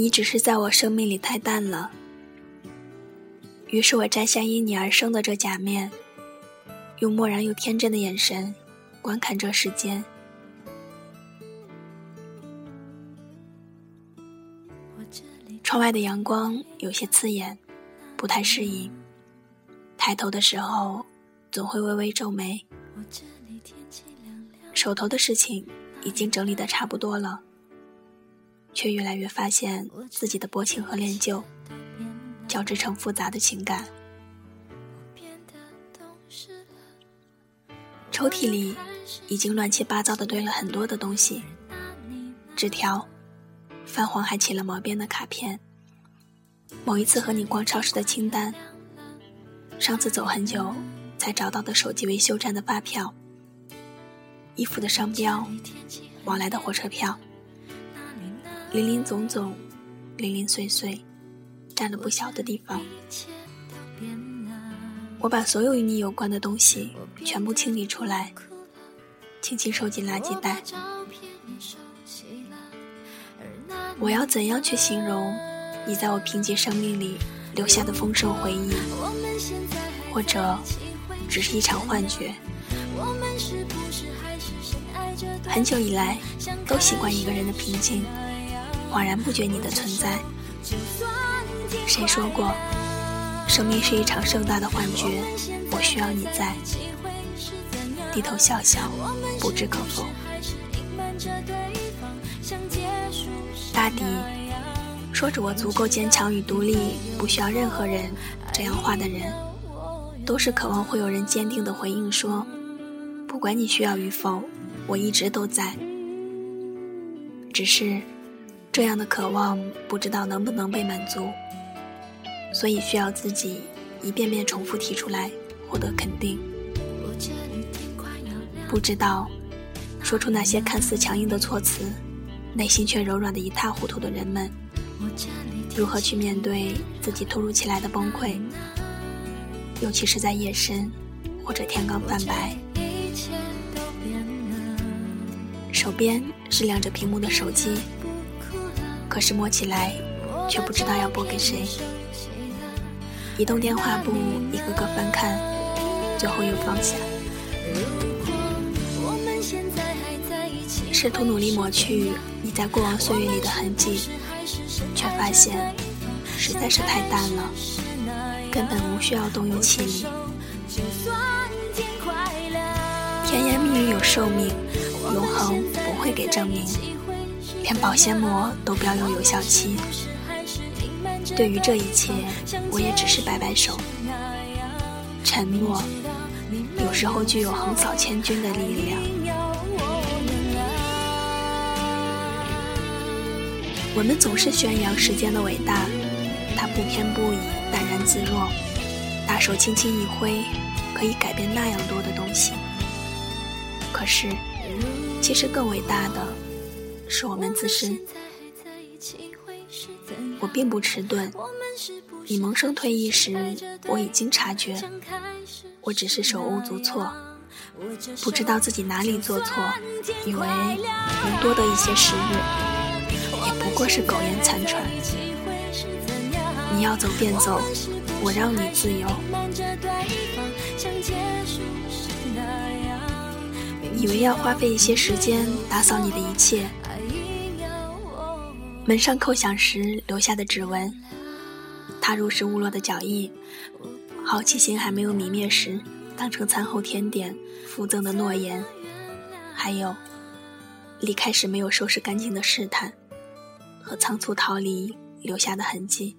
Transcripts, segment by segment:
你只是在我生命里太淡了。于是我摘下因你而生的这假面，用漠然又天真的眼神观看这世间。窗外的阳光有些刺眼，不太适应。抬头的时候，总会微微皱眉。手头的事情已经整理的差不多了，却越来越发现自己的薄情和恋旧。交织成复杂的情感。抽屉里已经乱七八糟的堆了很多的东西，纸条，泛黄还起了毛边的卡片，某一次和你逛超市的清单，上次走很久才找到的手机维修站的发票，衣服的商标，往来的火车票，零零总总，零零碎碎。占了不小的地方，我把所有与你有关的东西全部清理出来，轻轻收进垃圾袋。我要怎样去形容你在我贫瘠生命里留下的丰盛回忆？或者，只是一场幻觉？很久以来，都习惯一个人的平静，恍然不觉你的存在。谁说过，生命是一场盛大的幻觉？我需要你在，低头笑笑，不置可否。大抵，说着我足够坚强与独立，不需要任何人这样话的人，都是渴望会有人坚定的回应说，不管你需要与否，我一直都在。只是，这样的渴望不知道能不能被满足。所以需要自己一遍遍重复提出来，获得肯定。不知道说出那些看似强硬的措辞，内心却柔软的一塌糊涂的人们，如何去面对自己突如其来的崩溃？尤其是在夜深或者天刚泛白，手边是亮着屏幕的手机，可是摸起来却不知道要拨给谁。移动电话簿一个个翻看，最后又放下。试图努力抹去你在过往岁月里的痕迹，却发现实在是太淡了，根本无需要动用气力。甜言蜜语有寿命，永恒不会给证明，连保鲜膜都标有有效期。对于这一切，我也只是摆摆手。沉默有时候具有横扫千军的力量。我们总是宣扬时间的伟大，它不偏不倚，淡然自若，大手轻轻一挥，可以改变那样多的东西。可是，其实更伟大的是我们自身。我并不迟钝，你萌生退意时，我已经察觉。我只是手无足措，不知道自己哪里做错，以为能多得一些时日，也不过是苟延残喘。你要走便走，我让你自由。以为要花费一些时间打扫你的一切。门上叩响时留下的指纹，踏入时误落的脚印，好奇心还没有泯灭时当成餐后甜点附赠的诺言，还有离开时没有收拾干净的试探和仓促逃离留下的痕迹。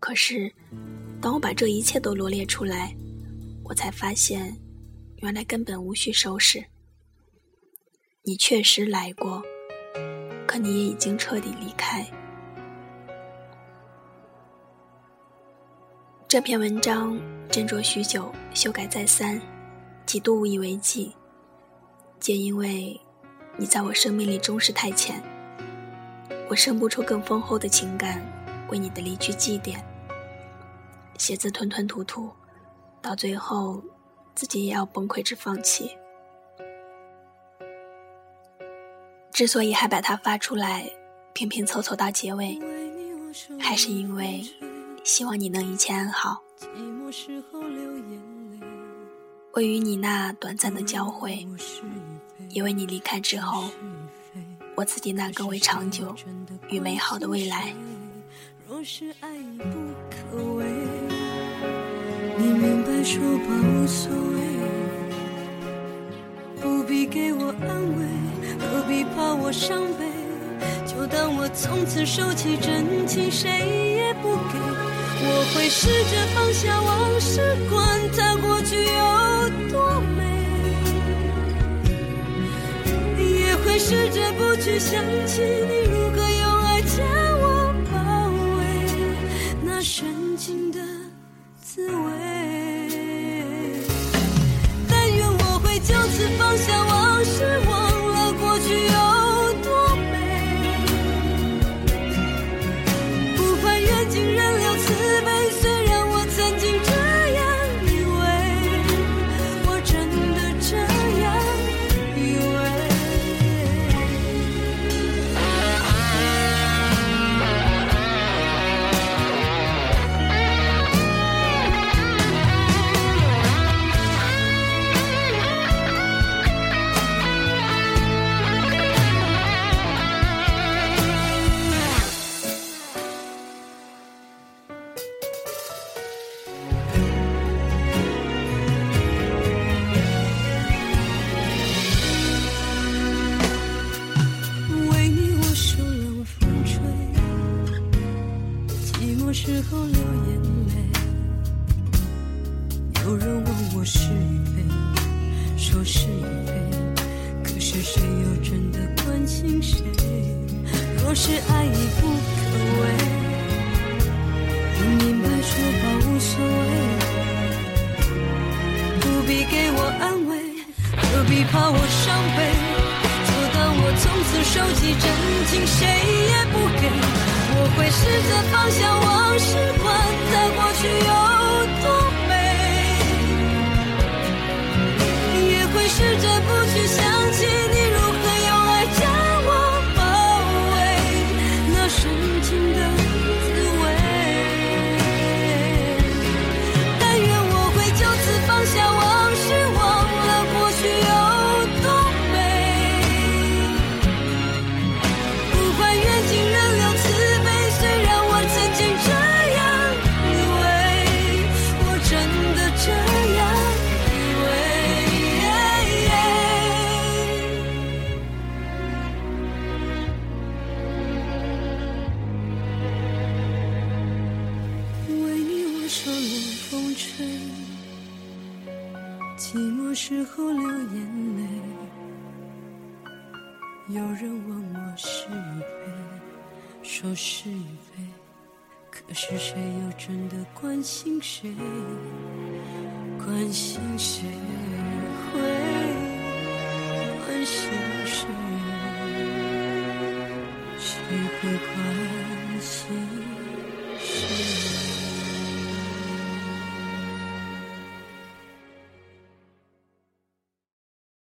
可是，当我把这一切都罗列出来，我才发现，原来根本无需收拾。你确实来过。可你也已经彻底离开。这篇文章斟酌许久，修改再三，几度无以为继，皆因为你在我生命里终是太浅，我生不出更丰厚的情感为你的离去祭奠。写字吞吞吐吐，到最后自己也要崩溃至放弃。之所以还把它发出来，拼拼凑凑到结尾，还是因为希望你能一切安好。为与你那短暂的交汇，也为你离开之后，我自己那更为长久与美好的未来。你明白说吧，无所谓，不必给我安慰，何必怕我伤悲？就当我从此收起真情，谁也不给。我会试着放下往事，管它过去有多美，也会试着不去想起你如何时候流眼泪。有人问我是与非，说是与非，可是谁又真的关心谁？若是爱已不可为，你明白说吧，无所谓。不必给我安慰，何必怕我伤悲？就当我从此收起真情，谁也不给。会试着放下往事，这样以为，为你我受冷风吹寂寞时候流眼泪。有人问我是与非，说是与非，可是谁又真的关心谁？关心谁会关心谁？谁会关？